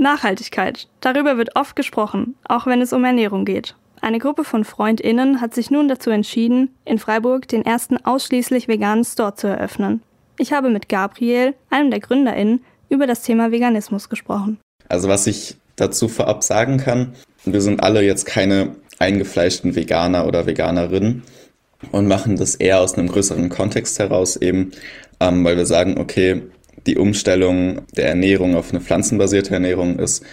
Nachhaltigkeit. Darüber wird oft gesprochen, auch wenn es um Ernährung geht. Eine Gruppe von Freundinnen hat sich nun dazu entschieden, in Freiburg den ersten ausschließlich veganen Store zu eröffnen. Ich habe mit Gabriel, einem der Gründerinnen, über das Thema Veganismus gesprochen. Also was ich dazu vorab sagen kann, wir sind alle jetzt keine eingefleischten Veganer oder Veganerinnen und machen das eher aus einem größeren Kontext heraus eben, ähm, weil wir sagen, okay, die Umstellung der Ernährung auf eine pflanzenbasierte Ernährung ist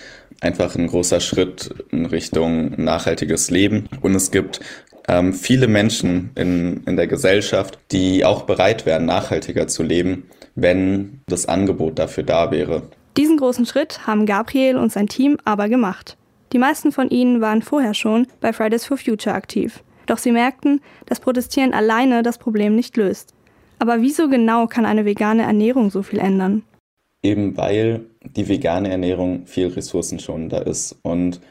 einfach ein großer Schritt in Richtung nachhaltiges Leben. Und es gibt ähm, viele Menschen in, in der Gesellschaft, die auch bereit wären, nachhaltiger zu leben, wenn das Angebot dafür da wäre. Diesen großen Schritt haben Gabriel und sein Team aber gemacht. Die meisten von ihnen waren vorher schon bei Fridays for Future aktiv. Doch sie merkten, dass Protestieren alleine das Problem nicht löst. Aber wieso genau kann eine vegane Ernährung so viel ändern? Eben weil die vegane Ernährung viel ressourcenschonender ist. Und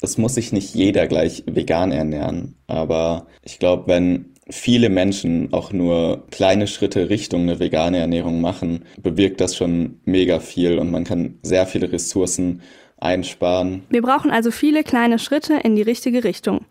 es muss sich nicht jeder gleich vegan ernähren. Aber ich glaube, wenn viele Menschen auch nur kleine Schritte Richtung eine vegane Ernährung machen, bewirkt das schon mega viel und man kann sehr viele Ressourcen einsparen. Wir brauchen also viele kleine Schritte in die richtige Richtung.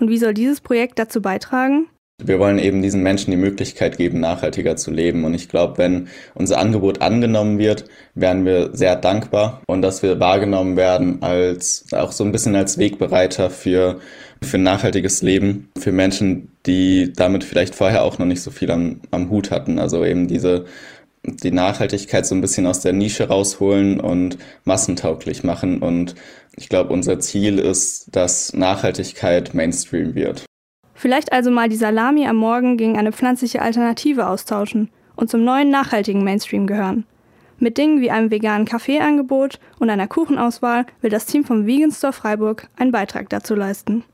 Und wie soll dieses Projekt dazu beitragen? Wir wollen eben diesen Menschen die Möglichkeit geben, nachhaltiger zu leben. Und ich glaube, wenn unser Angebot angenommen wird, wären wir sehr dankbar und dass wir wahrgenommen werden als auch so ein bisschen als Wegbereiter für, für nachhaltiges Leben, für Menschen, die damit vielleicht vorher auch noch nicht so viel am, am Hut hatten. Also eben diese die Nachhaltigkeit so ein bisschen aus der Nische rausholen und massentauglich machen. Und ich glaube, unser Ziel ist, dass Nachhaltigkeit Mainstream wird. Vielleicht also mal die Salami am Morgen gegen eine pflanzliche Alternative austauschen und zum neuen nachhaltigen Mainstream gehören. Mit Dingen wie einem veganen Kaffeeangebot und einer Kuchenauswahl will das Team vom Vegan Store Freiburg einen Beitrag dazu leisten.